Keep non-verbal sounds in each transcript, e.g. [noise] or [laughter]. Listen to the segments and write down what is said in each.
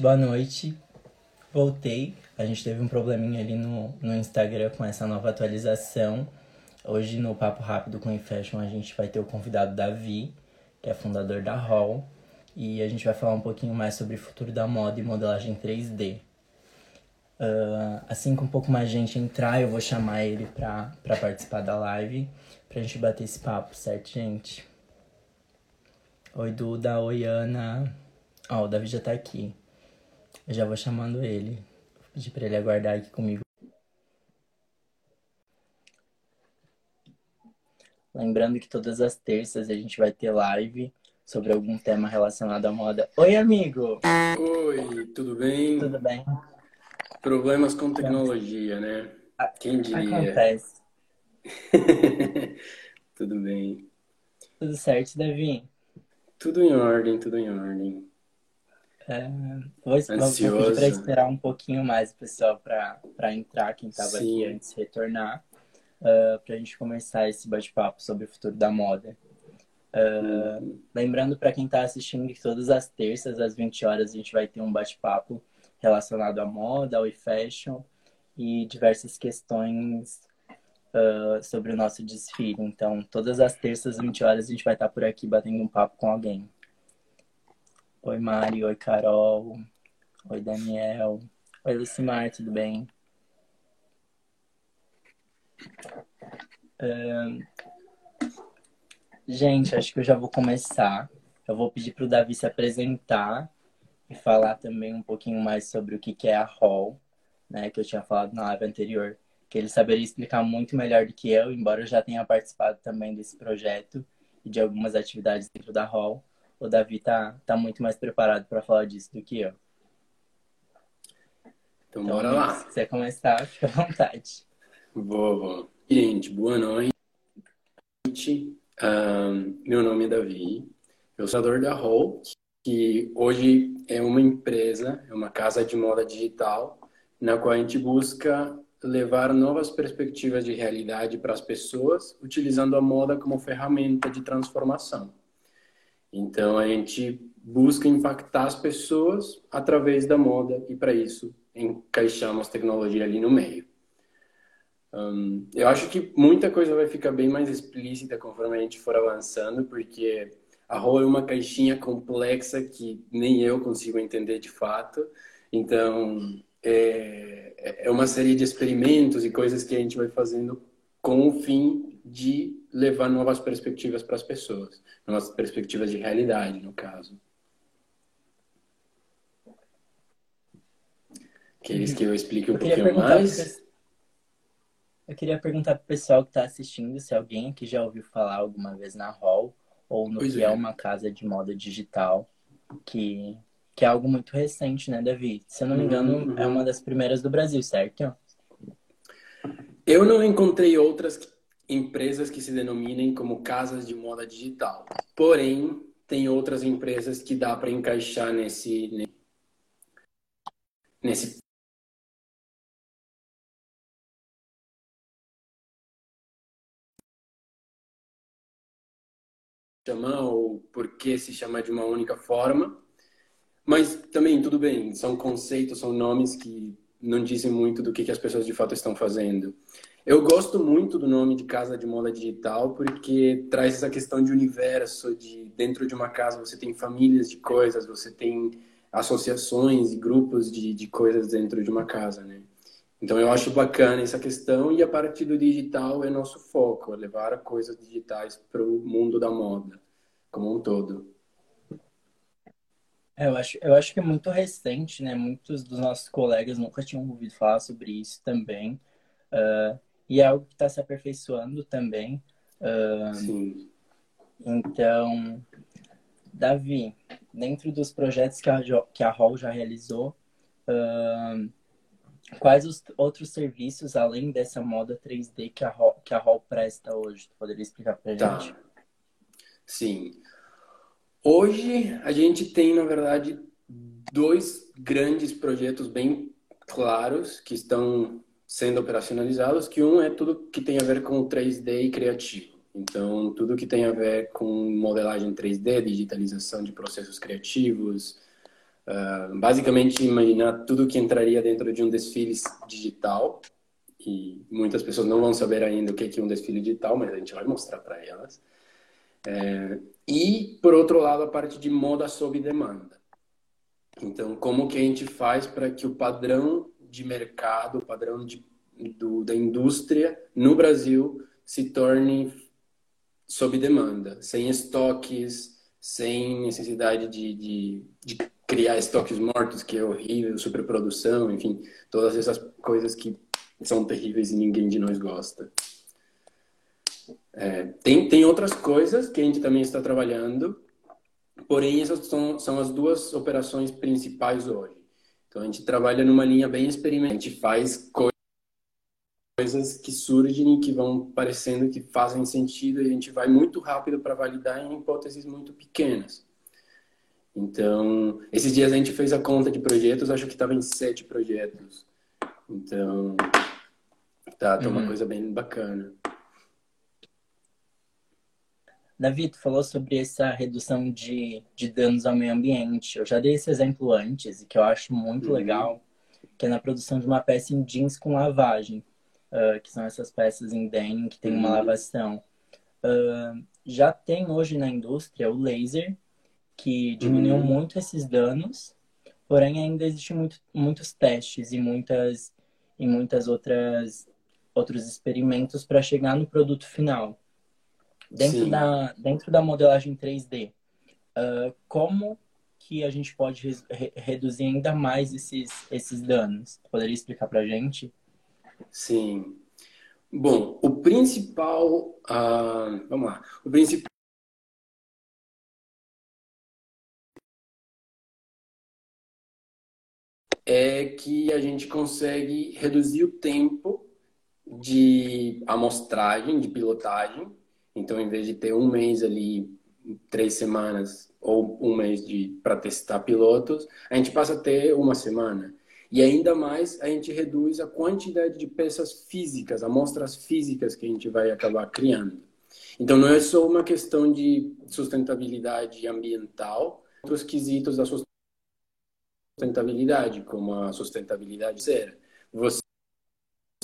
boa noite. Voltei. A gente teve um probleminha ali no, no Instagram com essa nova atualização. Hoje no Papo Rápido com Fashion a gente vai ter o convidado Davi, que é fundador da Hall, e a gente vai falar um pouquinho mais sobre o futuro da moda e modelagem 3D. Uh, assim que um pouco mais gente entrar, eu vou chamar ele para participar da live, pra gente bater esse papo, certo, gente? Oi, Duda. Oi, Ana. Ó, oh, o Davi já tá aqui. Eu já vou chamando ele. Vou pedir pra ele aguardar aqui comigo. Lembrando que todas as terças a gente vai ter live sobre algum tema relacionado à moda. Oi, amigo! Oi, tudo bem? Tudo bem? Problemas com tecnologia, né? Quem diria? Acontece. [laughs] tudo bem. Tudo certo, Davi? Tudo em ordem, tudo em ordem. É, vou, Ansioso. vou pedir para esperar um pouquinho mais o pessoal para entrar, quem estava aqui antes retornar, uh, ah, para a gente começar esse bate-papo sobre o futuro da moda. Uh. Lembrando para quem está assistindo que todas as terças, às 20 horas, a gente vai ter um bate-papo relacionado à moda, ao e-fashion e diversas questões uh, sobre o nosso desfile. Então, todas as terças, às 20 horas, a gente vai estar tá por aqui batendo um papo com alguém. Oi, Mari. Oi, Carol. Oi, Daniel. Oi, Lucimar, tudo bem? Gente, acho que eu já vou começar. Eu vou pedir para o Davi se apresentar e falar também um pouquinho mais sobre o que é a Hall, né, que eu tinha falado na live anterior, que ele saberia explicar muito melhor do que eu, embora eu já tenha participado também desse projeto e de algumas atividades dentro da Hall o Davi tá, tá muito mais preparado para falar disso do que eu. Então, então bora lá. Se quiser começar, [laughs] fica à vontade. Vou, vou. Gente, boa noite. Meu nome é Davi. Eu sou fundador da Hall, que hoje é uma empresa, é uma casa de moda digital, na qual a gente busca levar novas perspectivas de realidade para as pessoas, utilizando a moda como ferramenta de transformação. Então a gente busca impactar as pessoas através da moda e para isso encaixamos tecnologia ali no meio. Um, eu acho que muita coisa vai ficar bem mais explícita conforme a gente for avançando, porque a rua é uma caixinha complexa que nem eu consigo entender de fato. Então, é, é uma série de experimentos e coisas que a gente vai fazendo com o fim de levar novas perspectivas para as pessoas, novas perspectivas de realidade, no caso. Queres que eu explique um eu pouquinho mais? Eu queria perguntar para o pessoal que está assistindo se alguém aqui já ouviu falar alguma vez na Hall ou no pois que é. é uma casa de moda digital, que, que é algo muito recente, né, Davi? Se eu não me engano, uhum. é uma das primeiras do Brasil, certo? Eu não encontrei outras empresas que se denominem como casas de moda digital. Porém, tem outras empresas que dá para encaixar nesse nesse chamar ou por que se chamar de uma única forma. Mas também, tudo bem, são conceitos, são nomes que não dizem muito do que, que as pessoas de fato estão fazendo. Eu gosto muito do nome de Casa de Moda Digital porque traz essa questão de universo, de dentro de uma casa você tem famílias de coisas, você tem associações e grupos de, de coisas dentro de uma casa, né? Então eu acho bacana essa questão e a partir do digital é nosso foco, é levar coisas digitais para o mundo da moda como um todo. É, eu acho, eu acho que é muito recente, né? Muitos dos nossos colegas nunca tinham ouvido falar sobre isso também. Uh, e é algo que está se aperfeiçoando também. Uh, Sim. Então, Davi, dentro dos projetos que a, que a Hall já realizou, uh, quais os outros serviços, além dessa moda 3D, que a Hall, que a Hall presta hoje? Tu poderia explicar para a tá. gente? Sim. Hoje, a gente tem, na verdade, dois grandes projetos bem claros que estão sendo operacionalizados, que um é tudo que tem a ver com o 3D e criativo. Então, tudo que tem a ver com modelagem 3D, digitalização de processos criativos, Uh, basicamente, imaginar tudo que entraria dentro de um desfile digital. E muitas pessoas não vão saber ainda o que é um desfile digital, mas a gente vai mostrar para elas. É, e, por outro lado, a parte de moda sob demanda. Então, como que a gente faz para que o padrão de mercado, o padrão de, do, da indústria no Brasil se torne sob demanda, sem estoques, sem necessidade de, de, de criar estoques mortos, que é horrível, superprodução, enfim, todas essas coisas que são terríveis e ninguém de nós gosta. É, tem, tem outras coisas que a gente também está trabalhando, porém essas são, são as duas operações principais hoje. Então a gente trabalha numa linha bem experimental, a gente faz coisas que surgem e que vão parecendo que fazem sentido e a gente vai muito rápido para validar em hipóteses muito pequenas. Então, esses dias a gente fez a conta de projetos, acho que estava em sete projetos. Então, tá, tá uma uhum. coisa bem bacana. Davi, tu falou sobre essa redução de, de danos ao meio ambiente. Eu já dei esse exemplo antes, e que eu acho muito uhum. legal, que é na produção de uma peça em jeans com lavagem, uh, que são essas peças em denim que tem uhum. uma lavação. Uh, já tem hoje na indústria o laser, que diminuiu uhum. muito esses danos, porém ainda existem muito, muitos testes e muitas, e muitas outras outros experimentos para chegar no produto final. Dentro, da, dentro da modelagem 3D, uh, ah, como que a gente pode re reduzir ainda mais esses, esses danos? Poderia explicar para a gente? Sim. Bom, o principal, uh, vamos lá, o principal é que a gente consegue reduzir o tempo de amostragem, de pilotagem. Então, em vez de ter um mês ali, três semanas ou um mês para testar pilotos, a gente passa a ter uma semana. E ainda mais, a gente reduz a quantidade de peças físicas, amostras físicas que a gente vai acabar criando. Então, não é só uma questão de sustentabilidade ambiental, outros quesitos da sustentabilidade, como a sustentabilidade zero. Você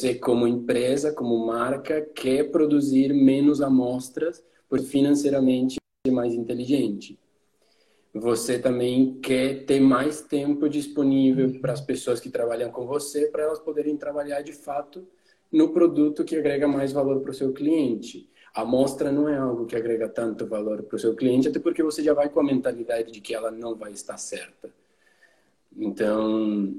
você, como empresa, como marca, quer produzir menos amostras por financeiramente ser mais inteligente. Você também quer ter mais tempo disponível para as pessoas que trabalham com você, para elas poderem trabalhar de fato no produto que agrega mais valor para o seu cliente. A amostra não é algo que agrega tanto valor para o seu cliente, até porque você já vai com a mentalidade de que ela não vai estar certa. Então,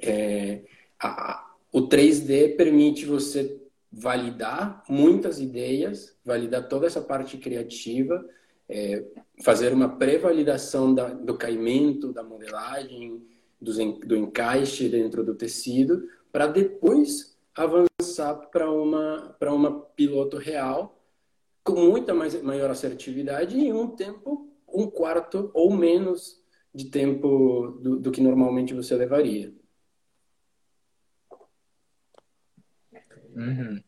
é, a, o 3D permite você validar muitas ideias, validar toda essa parte criativa, é, fazer uma pré-validação do caimento, da modelagem, do, do encaixe dentro do tecido, para depois avançar para uma, para uma piloto real com muita mais, maior assertividade e um tempo, um quarto ou menos de tempo do, do que normalmente você levaria. Uhum.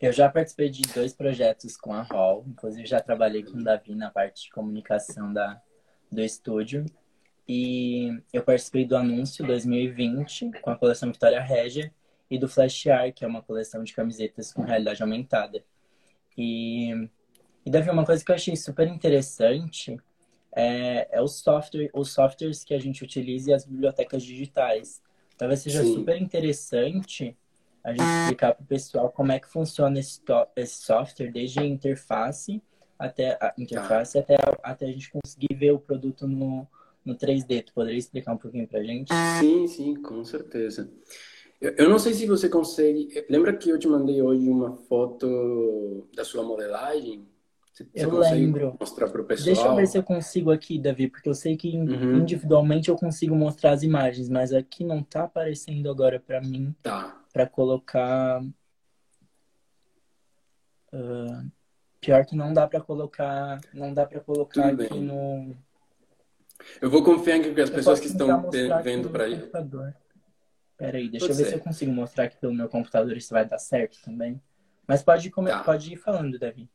Eu já participei de dois projetos com a Hall, inclusive já trabalhei com o Davi na parte de comunicação da, do estúdio. E eu participei do anúncio 2020 com a coleção Vitória Regia e do Flash Art, que é uma coleção de camisetas com realidade aumentada. E, e Davi, uma coisa que eu achei super interessante é, é o software, os softwares que a gente utiliza e as bibliotecas digitais. Talvez seja Sim. super interessante a gente explicar para o pessoal como é que funciona esse, esse software, desde a interface até a interface tá. até, até a gente conseguir ver o produto no, no 3D. Tu poderia explicar um pouquinho para a gente? Sim, sim, com certeza. Eu, eu não sei se você consegue. Lembra que eu te mandei hoje uma foto da sua modelagem? Você, eu lembro. Mostrar para o pessoal? Deixa eu ver se eu consigo aqui, Davi, porque eu sei que uhum. individualmente eu consigo mostrar as imagens, mas aqui não está aparecendo agora para mim. Tá para colocar. Uh, pior que não dá para colocar, não dá para colocar Tudo aqui bem. no. Eu vou confiar que as pessoas que estão vendo para aí. Pera aí, deixa pode eu ver ser. se eu consigo mostrar aqui pelo meu computador isso vai dar certo também. Mas pode, come... tá. pode ir falando, Davi.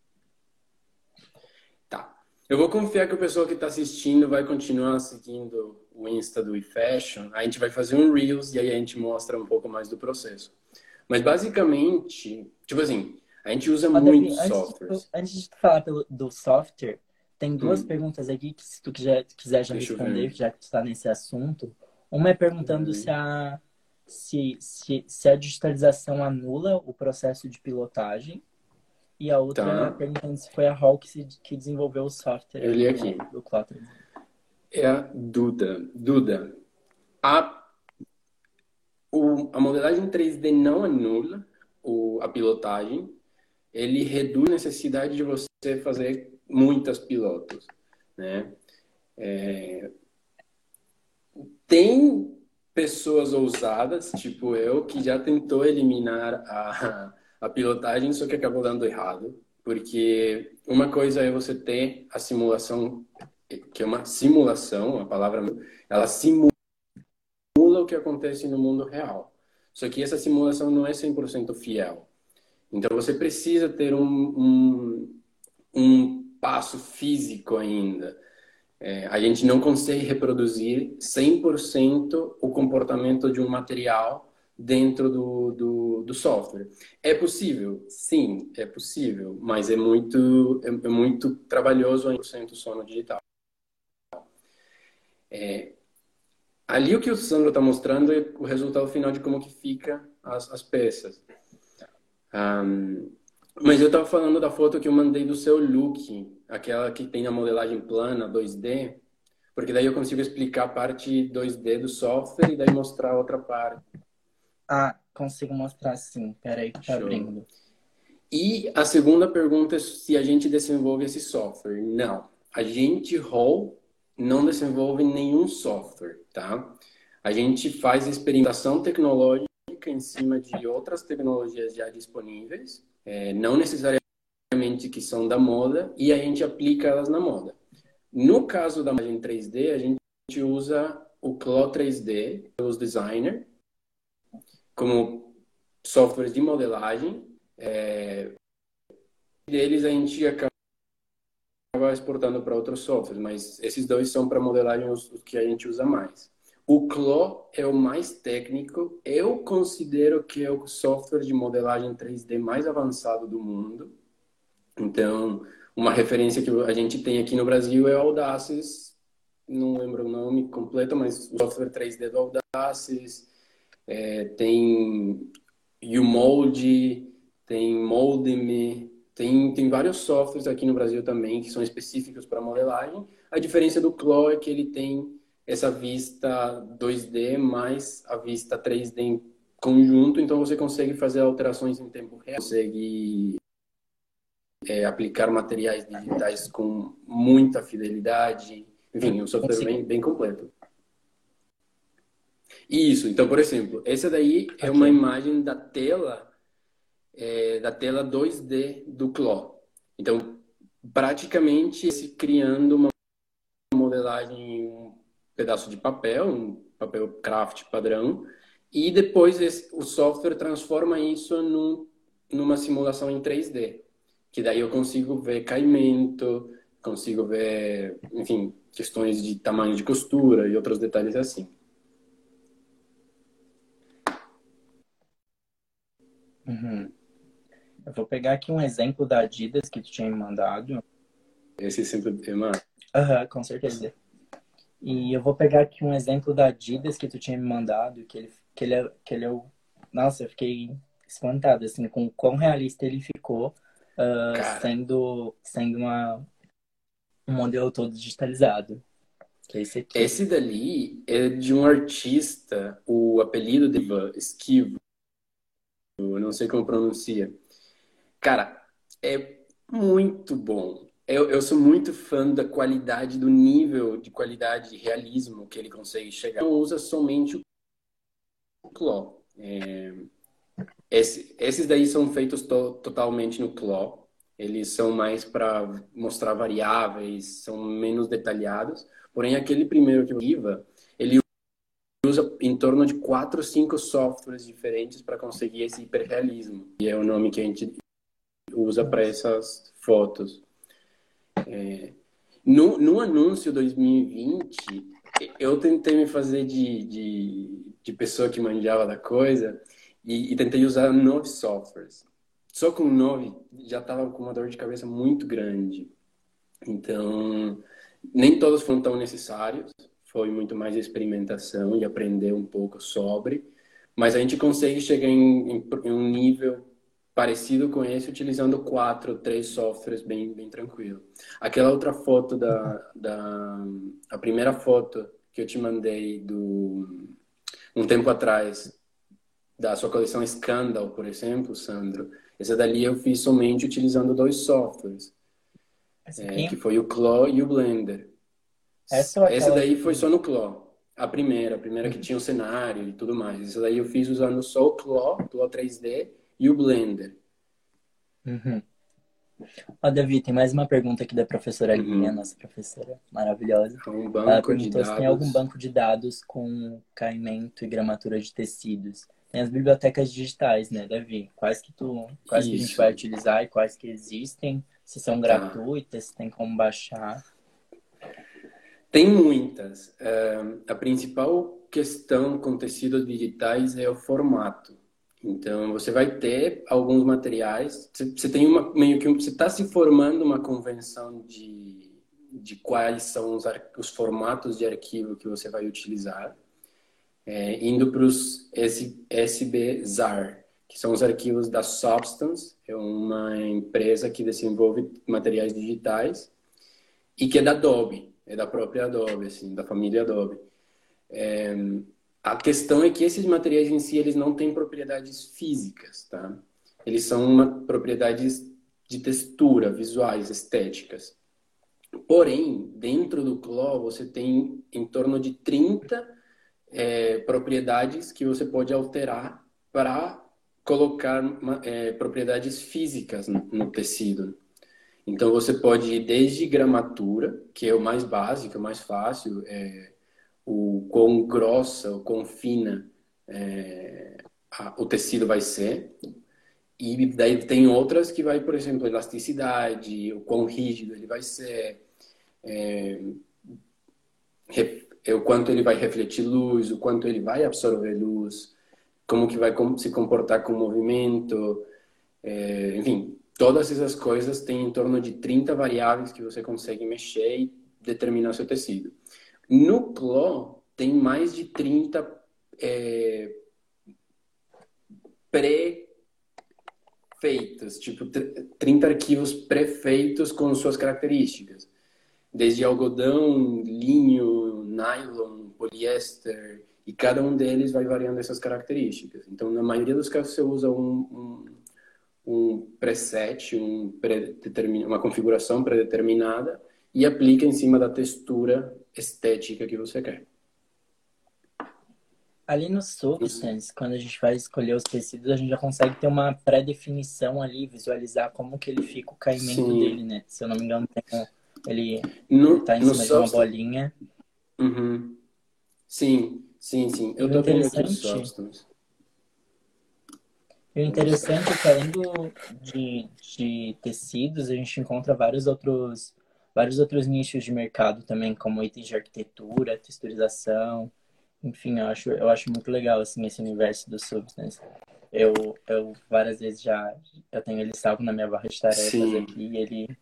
Tá. Eu vou confiar que o pessoal que está assistindo vai continuar seguindo o Insta do eFashion, a gente vai fazer um Reels e aí a gente mostra um pouco mais do processo. Mas basicamente, tipo assim, a gente usa muito antes softwares. De, antes de falar pelo, do software, tem duas hum. perguntas aqui que se tu quiser, quiser já Deixa responder, já que tu está nesse assunto. Uma é perguntando hum. se, a, se, se, se a digitalização anula o processo de pilotagem. E a outra tá. é perguntando se foi a Hall que, que desenvolveu o software. Eu li aqui. Do, do É a Duda. Duda, a, o, a modelagem 3D não anula o, a pilotagem, ele reduz a necessidade de você fazer muitas pilotos, né? É... Tem pessoas ousadas, tipo eu, que já tentou eliminar a, a pilotagem, só que acabou dando errado, porque uma coisa é você ter a simulação, que é uma simulação, a palavra, ela simula o que acontece no mundo real. Só que essa simulação não é 100% fiel. Então você precisa ter um, um, um passo físico ainda. É, a gente não consegue reproduzir 100% o comportamento de um material dentro do, do, do, software. É possível? Sim, é possível, mas é muito, é, é muito trabalhoso 100% só no digital. É, ali o que o Sandro está mostrando é o resultado final de como que fica as, as peças. Um, mas eu estava falando da foto que eu mandei do seu look, aquela que tem a modelagem plana 2D, porque daí eu consigo explicar a parte 2D do software e daí mostrar a outra parte. Ah, consigo mostrar sim. Peraí que tá Show. abrindo. E a segunda pergunta é se a gente desenvolve esse software. Não. A gente, Hall, não desenvolve nenhum software, tá? A gente faz experimentação tecnológica em cima de outras tecnologias já disponíveis, é, não necessariamente que são da moda, e a gente aplica elas na moda. No caso da imagem 3D, a gente usa o Claw 3D, os Designer, como softwares de modelagem. É, deles a gente acaba exportando para outros softwares, mas esses dois são para modelagem os, os que a gente usa mais. O Clo é o mais técnico. Eu considero que é o software de modelagem 3D mais avançado do mundo. Então, uma referência que a gente tem aqui no Brasil é o Audaces. Não lembro o nome completo, mas o software 3D do Audaces. É, tem Umold, tem Moldme, tem, tem vários softwares aqui no Brasil também que são específicos para modelagem. A diferença do Clo é que ele tem essa vista 2D mais a vista 3D em conjunto, então você consegue fazer alterações em tempo real, consegue é, aplicar materiais digitais com muita fidelidade, enfim, um software bem, bem completo. Isso, então, por exemplo, essa daí é uma imagem da tela é, da tela 2D do Clo. Então, praticamente, se criando uma modelagem pedaço de papel, um papel craft padrão, e depois esse, o software transforma isso num, numa simulação em 3D, que daí eu consigo ver caimento, consigo ver, enfim, questões de tamanho de costura e outros detalhes assim. Uhum. Eu vou pegar aqui um exemplo da Adidas que tu tinha me mandado. Esse exemplo é uma... Aham, com certeza. E eu vou pegar aqui um exemplo da Adidas que tu tinha me mandado, que ele, que ele, é, que ele é o... Nossa, eu fiquei espantado, assim, com o quão realista ele ficou, uh, sendo, sendo uma, um modelo todo digitalizado. É esse, aqui. esse dali é de um artista, o apelido dele é Esquivo, eu não sei como pronuncia. Cara, é muito bom eu, eu sou muito fã da qualidade, do nível de qualidade de realismo que ele consegue chegar. Não usa somente o Claw. É, esse, esses daí são feitos to, totalmente no Claw. Eles são mais para mostrar variáveis, são menos detalhados. Porém, aquele primeiro que eu Iva, ele usa em torno de quatro cinco softwares diferentes para conseguir esse hiperrealismo. E é o nome que a gente usa para essas fotos. É, no, no anúncio 2020, eu tentei me fazer de, de, de pessoa que manjava da coisa e, e tentei usar nove softwares. Só com nove já estava com uma dor de cabeça muito grande. Então, nem todos foram tão necessários. Foi muito mais experimentação e aprender um pouco sobre. Mas a gente consegue chegar em, em, em um nível parecido com esse utilizando quatro, três softwares bem, bem tranquilo. Aquela outra foto da, da a primeira foto que eu te mandei do um tempo atrás da sua coleção Scandal, por exemplo, Sandro, essa dali eu fiz somente utilizando dois softwares, é, que foi o Claw e o Blender. Essa, essa daí foi só no Claw. A primeira, a primeira que tinha o cenário e tudo mais. Essa daí eu fiz usando só o Claw, Claw 3D e o Blender. Uhum. Ó, Davi, tem mais uma pergunta aqui da professora Linha, uhum. nossa professora maravilhosa. Um banco Ela perguntou se tem algum banco de dados com caimento e gramatura de tecidos. Tem as bibliotecas digitais, né, Davi? Quais que tu, quais que a gente vai utilizar e quais que existem? Se são tá. gratuitas, se tem como baixar? Tem muitas. Uh, a principal questão com tecidos digitais é o formato. Então, você vai ter alguns materiais. Você tem uma meio que você está se formando uma convenção de, de quais são os, os formatos de arquivo que você vai utilizar, é, indo para os SBZAR, que são os arquivos da Substance, é uma empresa que desenvolve materiais digitais e que é da Adobe, é da própria Adobe, assim, da família Adobe. É, a questão é que esses materiais em si, eles não têm propriedades físicas, tá? Eles são uma, propriedades de textura, visuais, estéticas. Porém, dentro do Claw, você tem em torno de 30 é, propriedades que você pode alterar para colocar é, propriedades físicas no, no, tecido. Então, você pode ir desde gramatura, que é o mais básico, o mais fácil, é, o quão grossa, o quão fina é, a, o tecido vai ser. E daí tem outras que vai, por exemplo, elasticidade, o quão rígido ele vai ser, é, é, o quanto ele vai refletir luz, o quanto ele vai absorver luz, como que vai se comportar com o movimento, é, enfim, todas essas coisas têm em torno de 30 variáveis que você consegue mexer e determinar seu tecido. No CLO, tem mais de 30 é, pré-feitos, tipo 30 arquivos pré-feitos com suas características. Desde algodão, linho, nylon, poliéster, e cada um deles vai variando essas características. Então, na maioria dos casos, você usa um, um, um preset, um uma configuração predeterminada e aplica em cima da textura estética que você quer. Ali no Substance, quando a gente vai escolher os tecidos, a gente já consegue ter uma pré-definição ali, visualizar como que ele fica o caimento Sim. dele, né? Se eu não me engano, tem, ele no, tá em cima de uma bolinha. Uhum. Sim, sim, sim. Eu tô vendo aqui Substance. E o interessante é que além do, de, de tecidos, a gente encontra vários outros vários outros nichos de mercado também, como itens de arquitetura, texturização. Enfim, eu acho, eu acho muito legal assim, esse universo do Substance. Eu, eu várias vezes já eu tenho ele salvo na minha barra de tarefas Sim. aqui e ele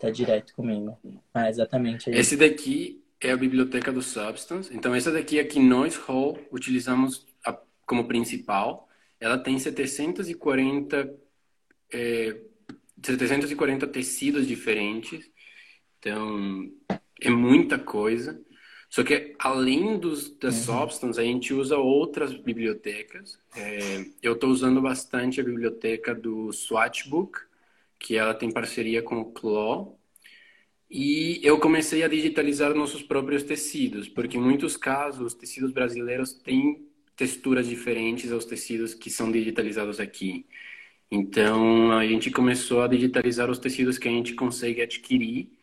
tá direto comigo. Ah, exatamente. Aí. Esse daqui é a biblioteca do Substance. Então, essa daqui é que nós, Hall, utilizamos a, como principal. Ela tem 740, é, 740 tecidos diferentes. Então, é muita coisa. Só que além dos, das uhum. substance, a gente usa outras bibliotecas. É, eu estou usando bastante a biblioteca do Swatchbook, que ela tem parceria com o Claw. E eu comecei a digitalizar nossos próprios tecidos, porque em muitos casos os tecidos brasileiros têm texturas diferentes aos tecidos que são digitalizados aqui. Então a gente começou a digitalizar os tecidos que a gente consegue adquirir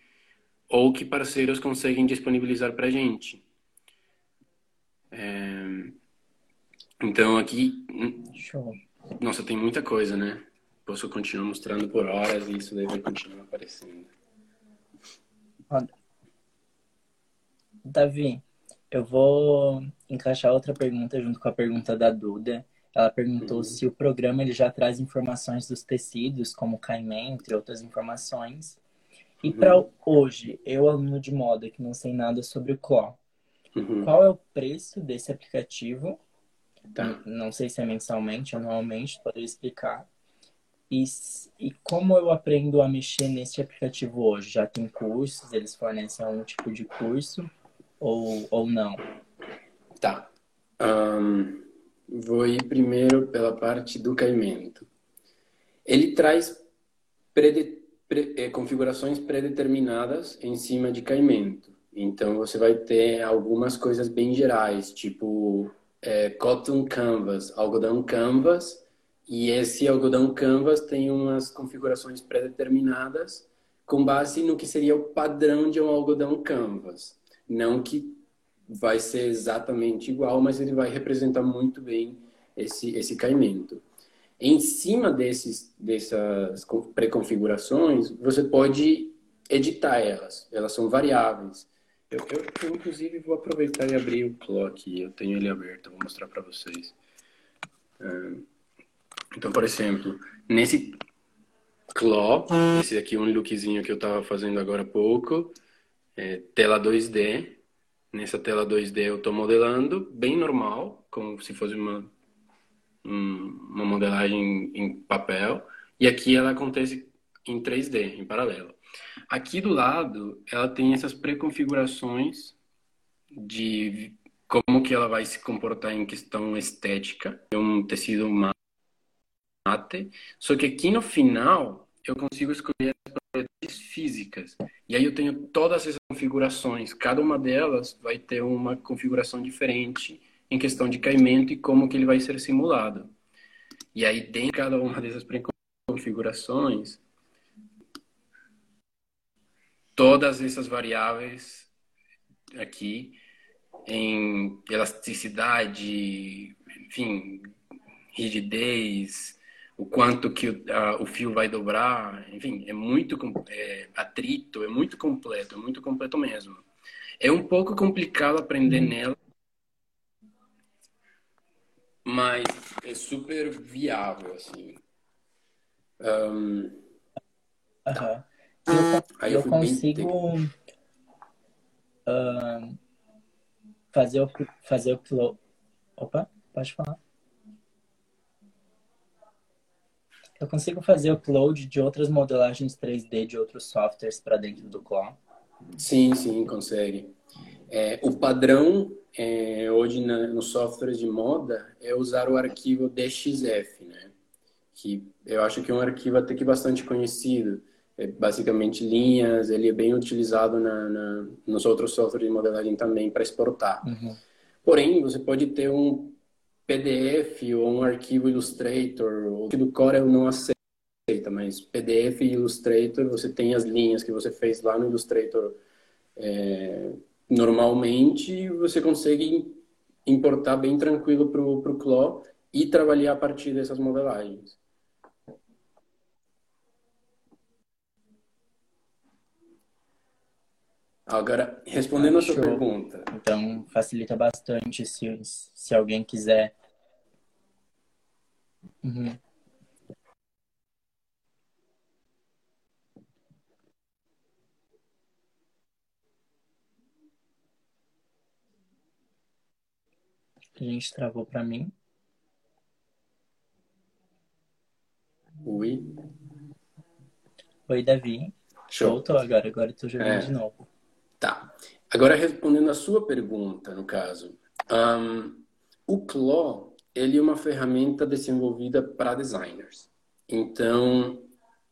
ou que parceiros conseguem disponibilizar para a gente. É... Então aqui, Show. nossa, tem muita coisa, né? Posso continuar mostrando por horas e isso daí vai continuar aparecendo. Davi, Eu vou encaixar outra pergunta junto com a pergunta da Duda. Ela perguntou uhum. se o programa ele já traz informações dos tecidos, como caimento, entre outras informações. E uhum. para hoje, eu, aluno de moda, que não sei nada sobre o CLO, uhum. qual é o preço desse aplicativo? Tá. Não sei se é mensalmente, anualmente, poderia explicar. E, e como eu aprendo a mexer nesse aplicativo hoje? Já tem cursos? Eles fornecem algum tipo de curso? Ou, ou não? Tá. Um, vou ir primeiro pela parte do caimento. Ele traz prede, é, configurações predeterminadas em cima de caimento. Então, você vai ter algumas coisas bem gerais, tipo é, cotton canvas, algodão canvas, e esse algodão canvas tem umas configurações pré-determinadas com base no que seria o padrão de um algodão canvas. Não que vai ser exatamente igual, mas ele vai representar muito bem esse, esse caimento. Em cima desses, dessas pré-configurações, você pode editar elas. Elas são variáveis. Eu, eu, eu, inclusive, vou aproveitar e abrir o clock. Eu tenho ele aberto, vou mostrar para vocês. Então, por exemplo, nesse Claw, esse aqui é um lookzinho que eu estava fazendo agora há pouco, é, tela 2D. Nessa tela 2D eu estou modelando, bem normal, como se fosse uma, uma modelagem em papel. E aqui ela acontece em 3D, em paralelo. Aqui do lado, ela tem essas pré-configurações de como que ela vai se comportar em questão estética. É um tecido mate, só que aqui no final eu consigo escolher as propriedades físicas. E aí eu tenho todas essas configurações. Cada uma delas vai ter uma configuração diferente em questão de caimento e como que ele vai ser simulado. E aí dentro de cada uma dessas configurações, todas essas variáveis aqui em elasticidade, enfim, rigidez, o quanto que o, a, o fio vai dobrar, enfim, é muito é, atrito, é muito completo, é muito completo mesmo. É um pouco complicado aprender uhum. nela, mas é super viável, assim. Um, uhum. Eu, eu, eu consigo uh, fazer o fazer o Opa, pode falar. Eu consigo fazer upload de outras modelagens 3D de outros softwares para dentro do Claw? Sim, sim, consegue. É, o padrão é, hoje na, nos softwares de moda é usar o arquivo DXF, né? Que eu acho que é um arquivo até que bastante conhecido é basicamente linhas, ele é bem utilizado na, na nos outros softwares de modelagem também para exportar. Uhum. Porém, você pode ter um PDF ou um arquivo Illustrator, o do Corel não aceita, mas PDF e Illustrator, você tem as linhas que você fez lá no Illustrator é, normalmente, você consegue importar bem tranquilo para o Claw e trabalhar a partir dessas modelagens. Agora, respondendo ah, a sua pergunta. Então, facilita bastante se, se alguém quiser. Uhum. A gente travou para mim. Oi. Oi, Davi. Show. Voltou agora, agora tô jogando é. de novo. Tá. Agora, respondendo a sua pergunta, no caso, um, o CLO ele é uma ferramenta desenvolvida para designers. Então,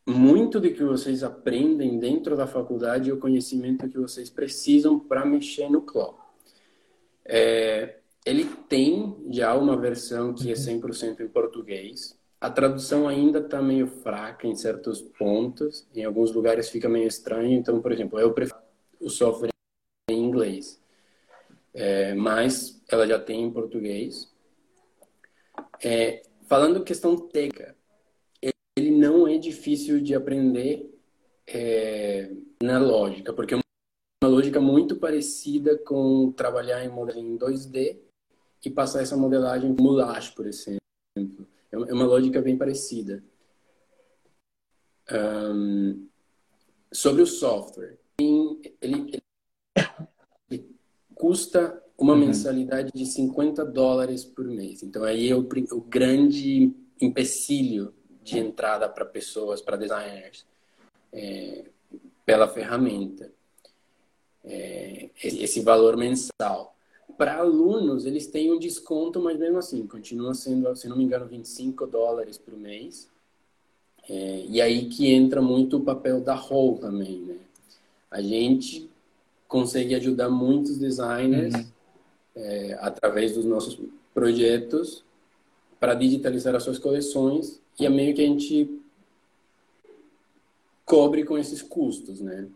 muito do que vocês aprendem dentro da faculdade é o conhecimento que vocês precisam para mexer no CLO. É, ele tem já uma versão que é 100% em português. A tradução ainda está meio fraca em certos pontos. Em alguns lugares fica meio estranho. Então, por exemplo, eu prefiro o software em inglês. É, mas ela já tem em português. É, falando questão técnica, ele não é difícil de aprender é, na lógica, porque é uma lógica muito parecida com trabalhar em modelagem 2D e passar essa modelagem Moulage, por exemplo. É, é uma lógica bem parecida. Um, sobre o software, ele, ele, ele custa uma uhum. mensalidade de 50 dólares por mês. Então, aí é o, o grande empecilho de entrada para pessoas, para designers, é, pela ferramenta. É, esse valor mensal. Para alunos, eles têm um desconto, mas mesmo assim, continua sendo, se não me engano, 25 dólares por mês. É, e aí que entra muito o papel da Hall também, né? A gente consegue ajudar muitos designers uhum. é, através dos nossos projetos para digitalizar as suas coleções e é meio que a gente cobre com esses custos, né?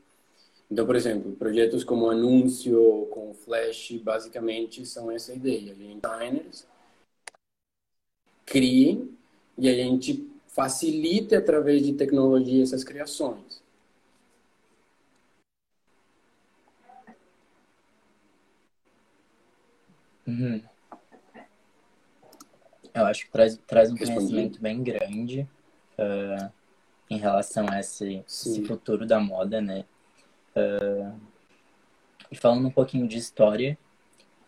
Então, por exemplo, projetos como anúncio com flash, basicamente são essa ideia. A gente designers criem e a gente facilita através de tecnologia essas criações. Uhum. Eu acho que traz, traz um conhecimento bem grande uh, em relação a esse, esse, futuro da moda, né? Uh, e falando um pouquinho de história,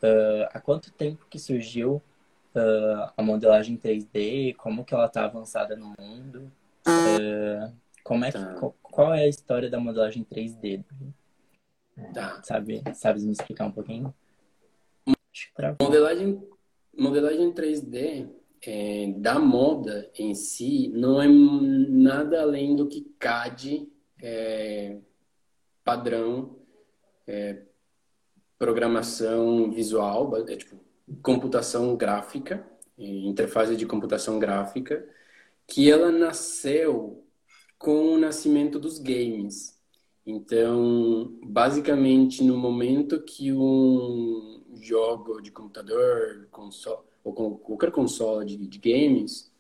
uh, há quanto tempo que surgiu a modelagem 3D? Como que ela está avançada no mundo? como é que, tá. qual, qual, é a história da modelagem 3D? Tá. Sabe, sabes me explicar um pouquinho? Modelagem, modelagem 3D é, da moda em si não é nada além do que CAD é, padrão, é, programação visual, é, tipo, computação gráfica, interface de computação gráfica, que ela nasceu com o nascimento dos games. Então, basicamente, no momento que um jogo de computador, console, ou qualquer console de, de games,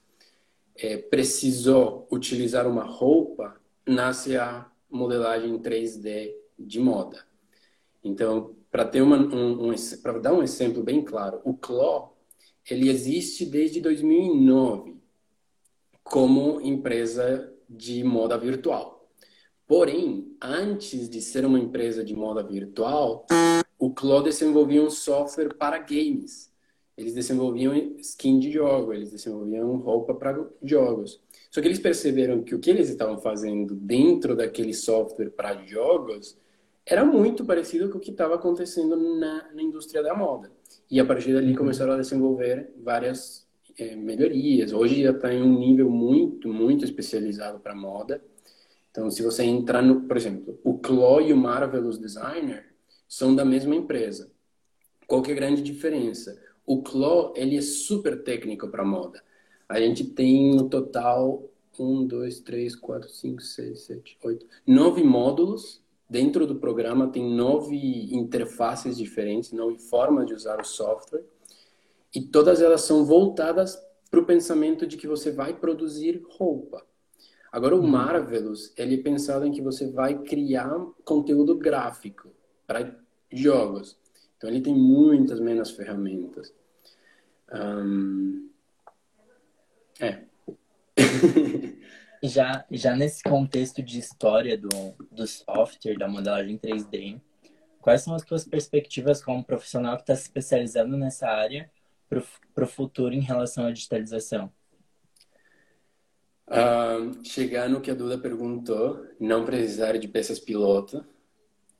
é, precisou utilizar uma roupa, nasce a modelagem 3D de moda. Então, para ter uma, um, um para dar um exemplo bem claro, o Claw ele existe desde 2009 como empresa de moda virtual. Porém, antes de ser uma empresa de moda virtual, o Claw desenvolvia um software para games eles desenvolviam skin de jogo, eles desenvolviam roupa para jogos. Só que eles perceberam que o que eles estavam fazendo dentro daquele software para jogos era muito parecido com o que estava acontecendo na, na, indústria da moda. E a partir dali uhum. começaram a desenvolver várias é, melhorias. Hoje já está em um nível muito, muito especializado para moda. Então, se você entrar no, por exemplo, o Chloe e o Marvelous Designer são da mesma empresa. Qual que é a grande diferença? O Claw, ele é super técnico para moda. A gente tem no total um, dois, três, quatro, cinco, seis, sete, oito, nove módulos. Dentro do programa tem nove interfaces diferentes, nove formas de usar o software. E todas elas são voltadas para o pensamento de que você vai produzir roupa. Agora, o uhum. Marvelous, ele é pensado em que você vai criar conteúdo gráfico para jogos. Então, ele tem muitas menos ferramentas. Um... É. [laughs] já, já nesse contexto de história do, do software, da modelagem 3D, quais são as suas perspectivas como profissional que está se especializando nessa área para o futuro em relação à digitalização? Uh, chegar no que a Duda perguntou, não precisar de peças piloto,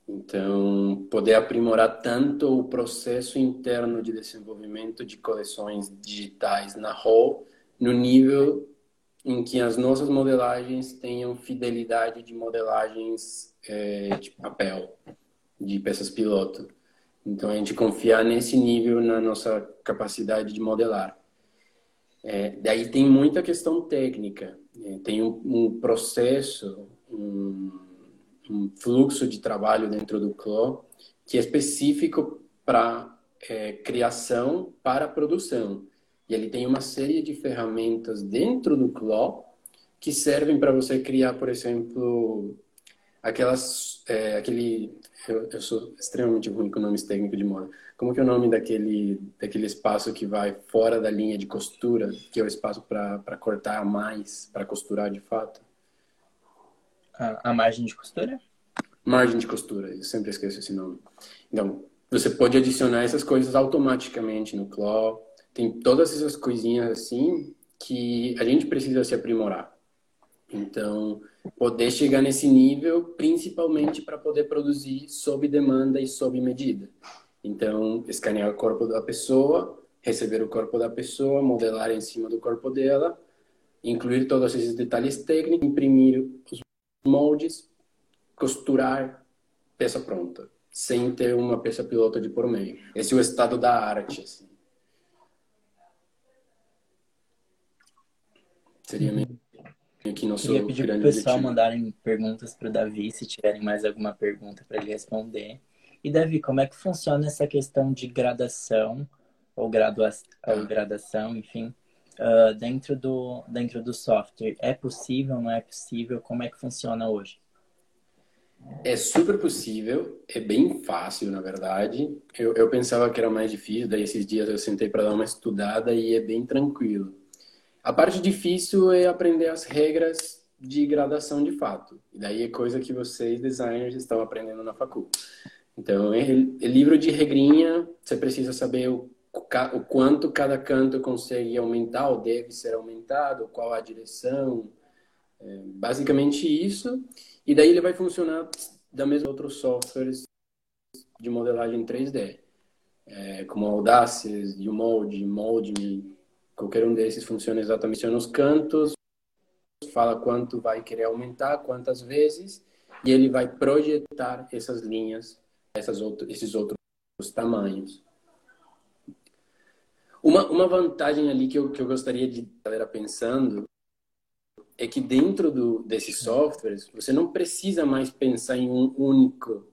então, poder aprimorar tanto o processo interno de desenvolvimento de coleções digitais na Hall, no nível em que as nossas modelagens tenham fidelidade de modelagens é, de papel, de peças piloto. Então, a gente confiar nesse nível na nossa capacidade de modelar. É, daí tem muita questão técnica, é, tem um, um processo, um, um fluxo de trabalho dentro do CLO que é específico para é, criação para produção. E ele tem uma série de ferramentas dentro do CLO que servem para você criar, por exemplo, aquelas, é, aquele, eu, eu, sou extremamente ruim com nomes técnicos de moda. Como que é o nome daquele, daquele espaço que vai fora da linha de costura, que é o espaço para cortar mais, para costurar de fato? A, a margem de costura? Margem de costura, eu sempre esqueço esse nome. Então, você pode adicionar essas coisas automaticamente no Claw. Tem todas essas coisinhas assim que a gente precisa se aprimorar. Então, poder chegar nesse nível, principalmente para poder produzir sob demanda e sob medida. Então, escanear o corpo da pessoa, receber o corpo da pessoa, modelar em cima do corpo dela, incluir todos esses detalhes técnicos, imprimir os moldes, costurar, peça pronta sem ter uma peça pilota de por meio. Esse é o estado da arte. Assim. Seria meio nosso Queria pedir para o pessoal objetivo. mandarem perguntas para o Davi, se tiverem mais alguma pergunta para ele responder. E Davi, como é que funciona essa questão de gradação ou, gradua ou gradação, enfim, uh, dentro, do, dentro do software? É possível, não é possível? Como é que funciona hoje? É super possível, é bem fácil, na verdade. Eu, eu pensava que era mais difícil, daí esses dias eu sentei para dar uma estudada e é bem tranquilo. A parte difícil é aprender as regras de gradação de fato. E daí é coisa que vocês, designers, estão aprendendo na facul. Então, é, é livro de regrinha, você precisa saber o, o quanto cada canto consegue aumentar ou deve ser aumentado, qual a direção. É, basicamente isso. E daí ele vai funcionar da mesma outros softwares de modelagem 3D, é, como Audaces, Umold, Mold, qualquer um desses funciona exatamente nos cantos, fala quanto vai querer aumentar, quantas vezes, e ele vai projetar essas linhas, essas outro, esses outros tamanhos. Uma, uma vantagem ali que eu, que eu gostaria de galera pensando é que dentro do, desses softwares você não precisa mais pensar em um único,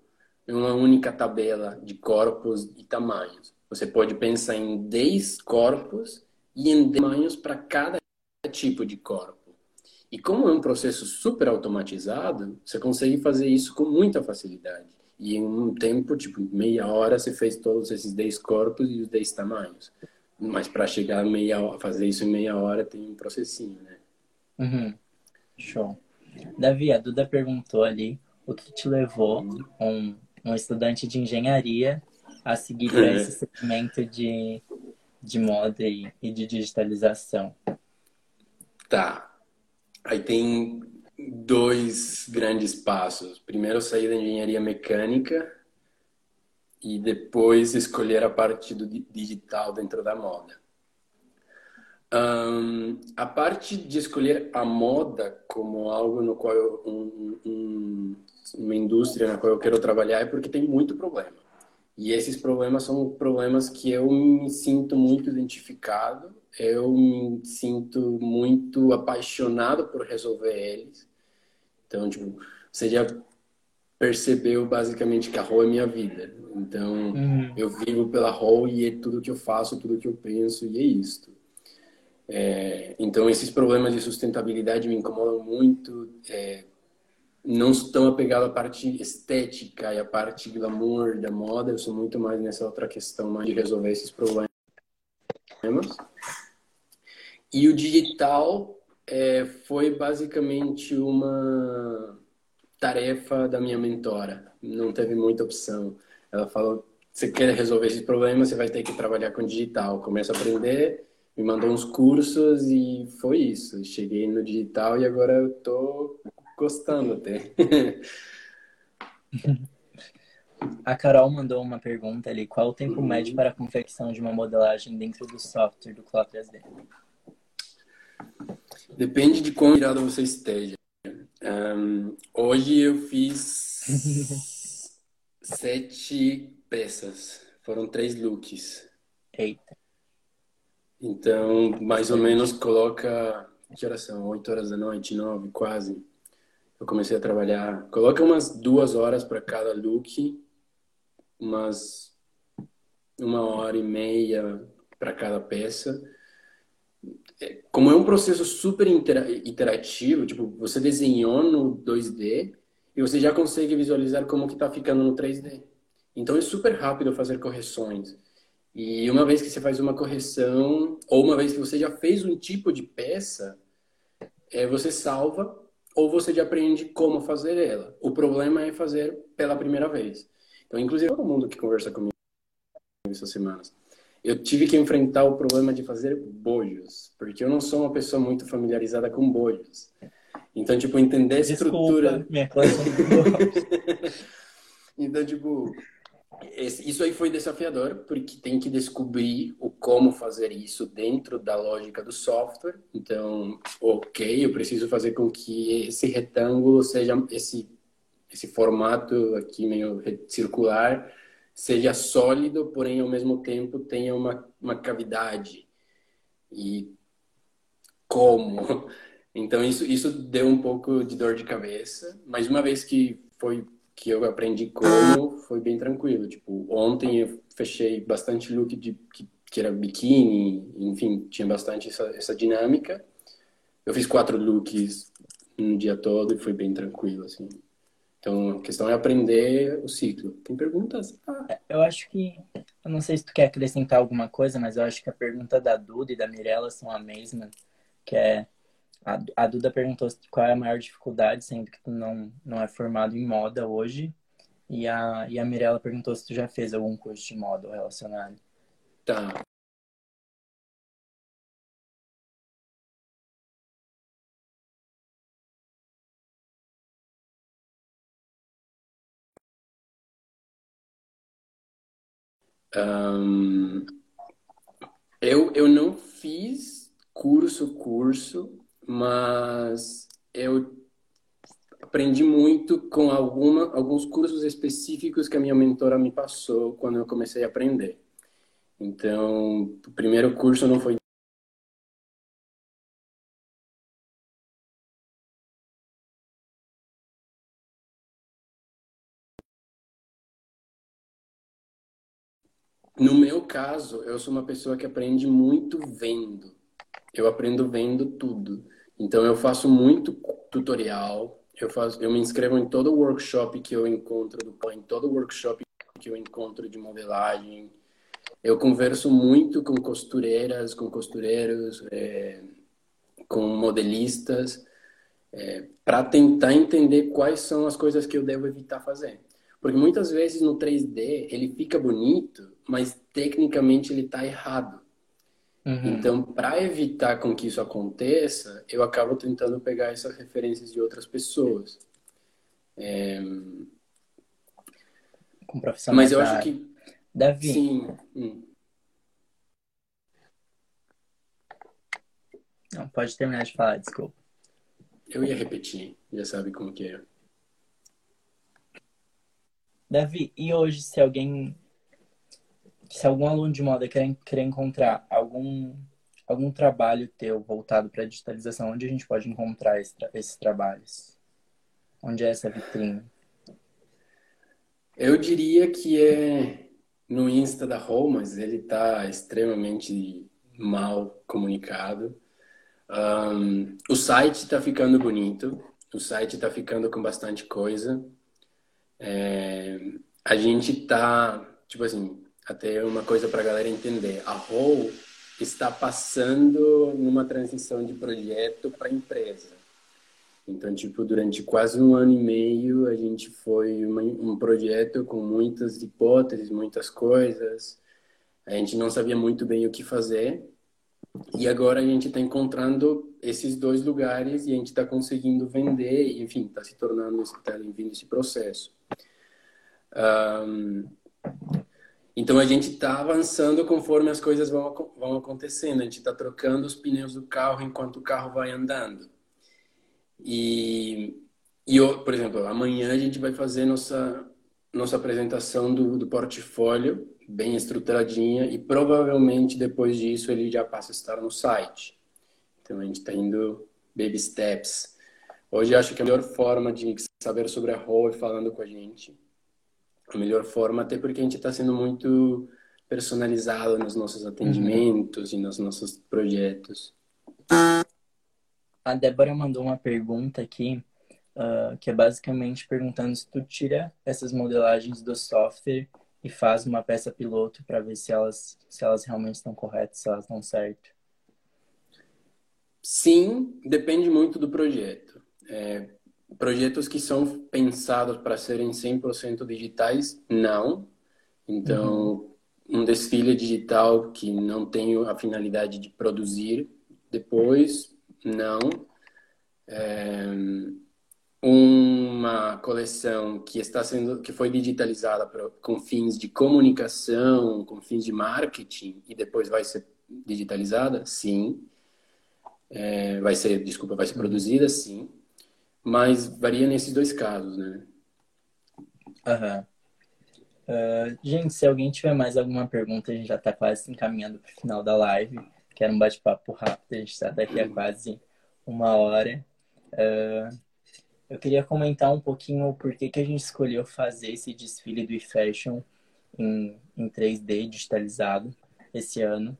em uma única tabela de corpos e tamanhos. Você pode pensar em 10 corpos e em tamanhos para cada tipo de corpo. E como é um processo super automatizado, você consegue fazer isso com muita facilidade. E em um tempo, tipo meia hora, você fez todos esses 10 corpos e os 10 tamanhos. Mas para chegar a meia hora, fazer isso em meia hora tem um processinho, né? Uhum. Show. Davi, a Duda perguntou ali o que te levou, um, um estudante de engenharia, a seguir [laughs] esse segmento de, de moda e, de digitalização. Tá. Aí tem dois grandes passos. Primeiro, sair da engenharia mecânica e depois escolher a parte do digital dentro da moda. Um, a parte de escolher a moda como algo no qual eu, um, um, uma indústria na qual eu quero trabalhar é porque tem muito problema. E esses problemas são problemas que eu me sinto muito identificado, eu me sinto muito apaixonado por resolver eles. Então, tipo, você já percebeu basicamente que a rua é minha vida. Então, uhum. eu vivo pela rua e é tudo que eu faço, tudo que eu penso e é isto. É, então, esses problemas de sustentabilidade me incomodam muito. É, não estão apegados à parte estética e à parte glamour da moda. Eu sou muito mais nessa outra questão mais de resolver esses problemas. E o digital é, foi basicamente uma tarefa da minha mentora. Não teve muita opção. Ela falou: você quer resolver esses problemas, você vai ter que trabalhar com digital. Começa a aprender me mandou uns cursos e foi isso. Cheguei no digital e agora eu tô gostando até. [laughs] A Carol mandou uma pergunta ali. Qual o tempo uhum. médio para a confecção de uma modelagem dentro do software do Cloud 3D? Depende de quão virado você esteja. Um, hoje eu fiz [laughs] sete peças. Foram três looks. Eita. Então, mais ou menos coloca. Que horas são? 8 horas da noite, 9, quase. Eu comecei a trabalhar. Coloca umas duas horas para cada look, umas uma hora e meia para cada peça. É, como é um processo super interativo, tipo, você desenhou no 2D e você já consegue visualizar como que está ficando no 3D. Então é super rápido fazer correções. E uma vez que você faz uma correção, ou uma vez que você já fez um tipo de peça, é, você salva ou você já aprende como fazer ela. O problema é fazer pela primeira vez. Então, inclusive, todo mundo que conversa comigo essas semanas, eu tive que enfrentar o problema de fazer bojos, porque eu não sou uma pessoa muito familiarizada com bojos. Então, tipo, entender a estrutura. Desculpa, minha classe [laughs] Então, tipo, isso aí foi desafiador, porque tem que descobrir o como fazer isso dentro da lógica do software. Então, ok, eu preciso fazer com que esse retângulo seja esse esse formato aqui meio circular seja sólido, porém ao mesmo tempo tenha uma, uma cavidade. E como? [laughs] Então isso isso deu um pouco de dor de cabeça, mas uma vez que foi que eu aprendi como, foi bem tranquilo. Tipo, ontem eu fechei bastante look de que, que era biquíni, enfim, tinha bastante essa, essa dinâmica. Eu fiz quatro looks no dia todo e foi bem tranquilo, assim. Então, a questão é aprender o ciclo. Tem perguntas? Ah. Eu acho que. Eu não sei se tu quer acrescentar alguma coisa, mas eu acho que a pergunta da Duda e da Mirella são a mesma. Que é. A, Duda perguntou qual é a maior dificuldade, sendo que tu não, não é formado em moda hoje. E a, e a Mirella perguntou se tu já fez algum curso de moda relacionado. Tá. Um, eu, eu não fiz curso, curso, mas eu aprendi muito com alguma, alguns cursos específicos que a minha mentora me passou quando eu comecei a aprender. Então, o primeiro curso não foi No meu caso, eu sou uma pessoa que aprende muito vendo. Eu aprendo vendo tudo. Então eu faço muito tutorial, eu faço, eu me inscrevo em todo workshop que eu encontro do em todo workshop que eu encontro de modelagem. Eu converso muito com costureiras, com costureiros, é, com modelistas, é, para tentar entender quais são as coisas que eu devo evitar fazer. Porque muitas vezes no 3D ele fica bonito, mas tecnicamente ele está errado. Uhum. Então, para evitar com que isso aconteça, eu acabo tentando pegar essas referências de outras pessoas. É... Com profissionais. Mas eu acho que. Davi. Sim. Hum. Não, pode terminar de falar, desculpa. Eu ia repetir, já sabe como que é. Davi, e hoje se alguém se algum aluno de moda quer, quer encontrar algum, algum trabalho teu voltado para digitalização, onde a gente pode encontrar esse, esses trabalhos? Onde é essa vitrine? Eu diria que é no Insta da Romas, ele está extremamente mal comunicado. Um, o site está ficando bonito, o site está ficando com bastante coisa. É, a gente está, tipo assim, até uma coisa para a galera entender. A Roll está passando numa transição de projeto para empresa. Então, tipo, durante quase um ano e meio, a gente foi uma, um projeto com muitas hipóteses, muitas coisas. A gente não sabia muito bem o que fazer. E agora a gente está encontrando esses dois lugares e a gente está conseguindo vender, enfim, está se tornando, está vindo esse processo. Um, então a gente está avançando conforme as coisas vão, vão acontecendo. A gente está trocando os pneus do carro enquanto o carro vai andando. E, e por exemplo, amanhã a gente vai fazer nossa nossa apresentação do, do portfólio bem estruturadinha e provavelmente depois disso ele já passa a estar no site. Então a gente está indo baby steps. Hoje acho que a melhor forma de saber sobre a é falando com a gente a melhor forma, até porque a gente está sendo muito personalizado nos nossos atendimentos uhum. e nos nossos projetos. A Débora mandou uma pergunta aqui uh, que é basicamente perguntando se tu tira essas modelagens do software e faz uma peça piloto para ver se elas, se elas realmente estão corretas, se elas estão certo. Sim, depende muito do projeto. É, projetos que são pensados para serem 100% digitais, não. Então, uhum. um desfile digital que não tem a finalidade de produzir depois, não. É, uma coleção que está sendo que foi digitalizada pra, com fins de comunicação, com fins de marketing e depois vai ser digitalizada, sim. É, vai ser, desculpa, vai ser produzida, sim. Mas varia nesses dois casos, né? Aham. Uhum. Uh, gente, se alguém tiver mais alguma pergunta, a gente já está quase se encaminhando para o final da live. Quero um bate-papo rápido, a gente está daqui a quase uma hora. Uh, eu queria comentar um pouquinho por que, que a gente escolheu fazer esse desfile do eFashion em, em 3D digitalizado esse ano.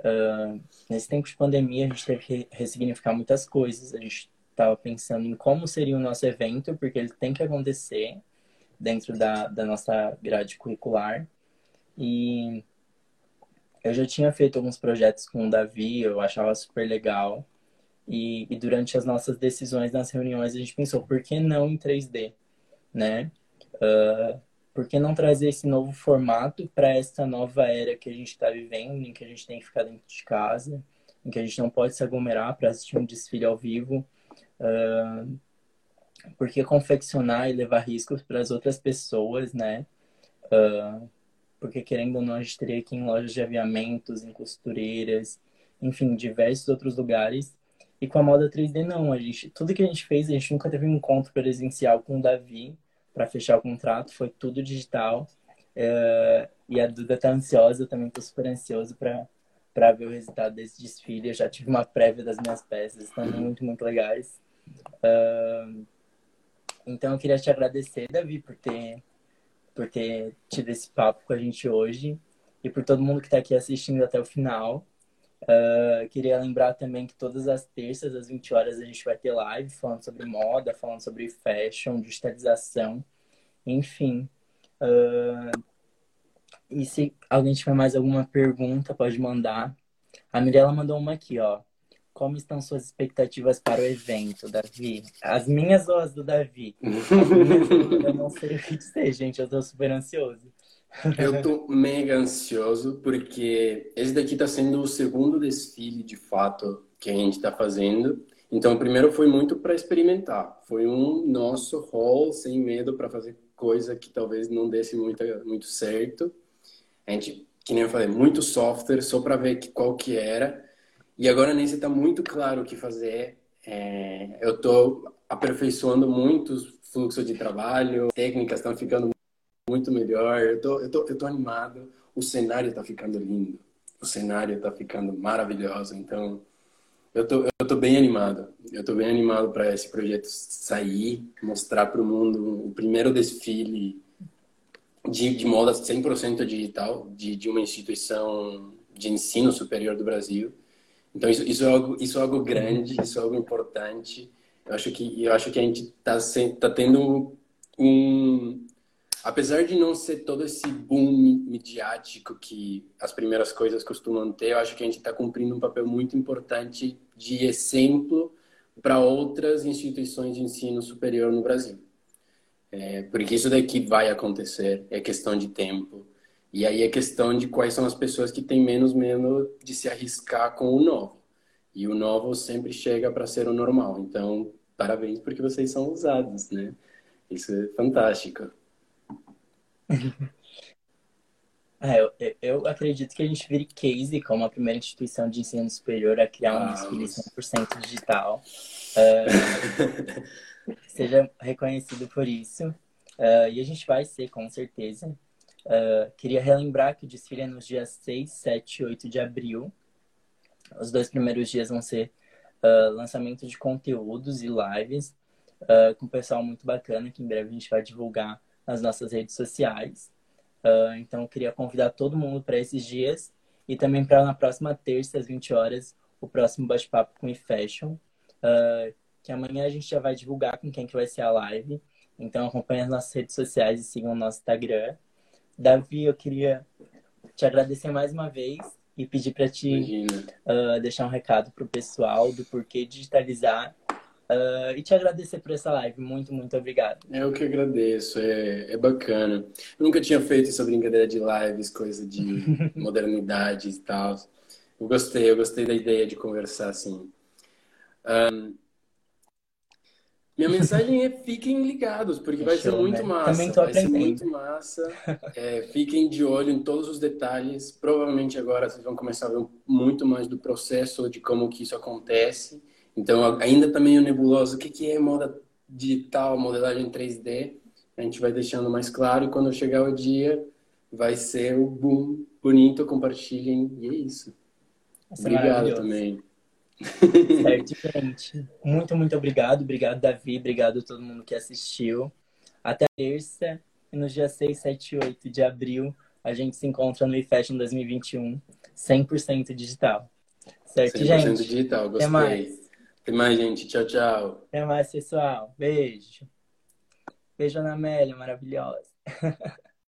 Uh, nesse tempo de pandemia, a gente teve que ressignificar muitas coisas. A gente estava pensando em como seria o nosso evento, porque ele tem que acontecer dentro da, da nossa grade curricular. E eu já tinha feito alguns projetos com o Davi, eu achava super legal. E, e, durante as nossas decisões nas reuniões, a gente pensou, por que não em 3D? Né? Uh, por que não trazer esse novo formato para essa nova era que a gente está vivendo, em que a gente tem que ficar dentro de casa, em que a gente não pode se aglomerar para assistir um desfile ao vivo? Uh, por que confeccionar e levar riscos para as outras pessoas, né? Uh, porque querendo ou não, a gente teria ir em lojas de aviamentos, em costureiras, enfim, diversos outros lugares e com a moda 3D não, a gente, tudo que a gente fez, a gente nunca teve um encontro presencial com o Davi para fechar o contrato, foi tudo digital. É, e a Duda tá ansiosa, eu também tô super ansioso para para ver o resultado desse desfile. Eu já tive uma prévia das minhas peças, estão muito, muito legais. Uh, então eu queria te agradecer, Davi, por ter, por ter tido esse papo com a gente hoje e por todo mundo que está aqui assistindo até o final. Uh, queria lembrar também que todas as terças, às 20 horas, a gente vai ter live falando sobre moda, falando sobre fashion, digitalização, enfim. Uh, e se alguém tiver mais alguma pergunta, pode mandar. A Mirella mandou uma aqui, ó. Como estão suas expectativas para o evento, Davi? As minhas ou as do Davi? Minhas [laughs] eu não sei o que dizer, gente. Eu tô super ansioso. Eu tô mega ansioso porque esse daqui tá sendo o segundo desfile de fato que a gente tá fazendo. Então, o primeiro foi muito para experimentar. Foi um nosso hall sem medo para fazer coisa que talvez não desse muito, muito certo. A gente, que nem eu falei, muito software só para ver que, qual que era. E agora nesse tá muito claro o que fazer. É, eu tô aperfeiçoando muito o fluxo de trabalho, técnicas estão ficando muito melhor. Eu tô, eu tô, eu tô animado. O cenário tá ficando lindo. O cenário tá ficando maravilhoso. Então, eu tô, eu tô bem animado. Eu tô bem animado para esse projeto sair, mostrar para o mundo o primeiro desfile de, de moda 100% digital de, de uma instituição de ensino superior do Brasil. Então, isso, isso, é, algo, isso é algo grande, isso é algo importante. Eu acho que, eu acho que a gente está tá tendo um, apesar de não ser todo esse boom midiático que as primeiras coisas costumam ter, eu acho que a gente está cumprindo um papel muito importante de exemplo para outras instituições de ensino superior no Brasil. É, porque isso daqui vai acontecer, é questão de tempo. E aí é questão de quais são as pessoas que têm menos medo de se arriscar com o novo. E o novo sempre chega para ser o normal. Então, parabéns porque vocês são usados, né? Isso é fantástico. [laughs] É, eu, eu, acredito que a gente vire case como a primeira instituição de ensino superior a criar um desfile 100% digital. Uh, [laughs] seja reconhecido por isso. Uh, e a gente vai ser, com certeza. Uh, queria relembrar que o desfile é nos dias 6, 7 e 8 de abril. Os dois primeiros dias vão ser lançamento de conteúdos e lives com um pessoal muito bacana, que em breve a gente vai divulgar nas nossas redes sociais. Uh, então, queria convidar todo mundo para esses dias e também para na próxima terça, às 20 horas, o próximo bate-papo com eFashion. Uh, que amanhã a gente já vai divulgar com quem que vai ser a live. Então acompanhe as nossas redes sociais e sigam o nosso Instagram. Davi, eu queria te agradecer mais uma vez e pedir para te uh, deixar um recado para o pessoal do porquê digitalizar uh, e te agradecer por essa live. Muito, muito obrigado. Eu que agradeço, é, é bacana. Eu nunca tinha feito essa brincadeira de lives, coisa de [laughs] modernidade e tal. Eu gostei, eu gostei da ideia de conversar assim. Um, minha mensagem é fiquem ligados, porque vai ser muito né? massa. vai ser muito massa. É, fiquem de olho em todos os detalhes. Provavelmente agora vocês vão começar a ver muito mais do processo, de como que isso acontece. Então, ainda está meio nebuloso o que, que é moda digital, modelagem 3D. A gente vai deixando mais claro e quando chegar o dia, vai ser o boom bonito, compartilhem e é isso. Nossa, Obrigado também. Certo, gente. Muito, muito obrigado. Obrigado, Davi. Obrigado a todo mundo que assistiu. Até terça. E no dia 6, 7 e 8 de abril, a gente se encontra no eFashion 2021, 100% digital. Certo, 100% gente? digital, gostei. Até mais. Até mais, gente. Tchau, tchau. Até mais, pessoal. Beijo. Beijo, Ana Amélia, maravilhosa. [laughs]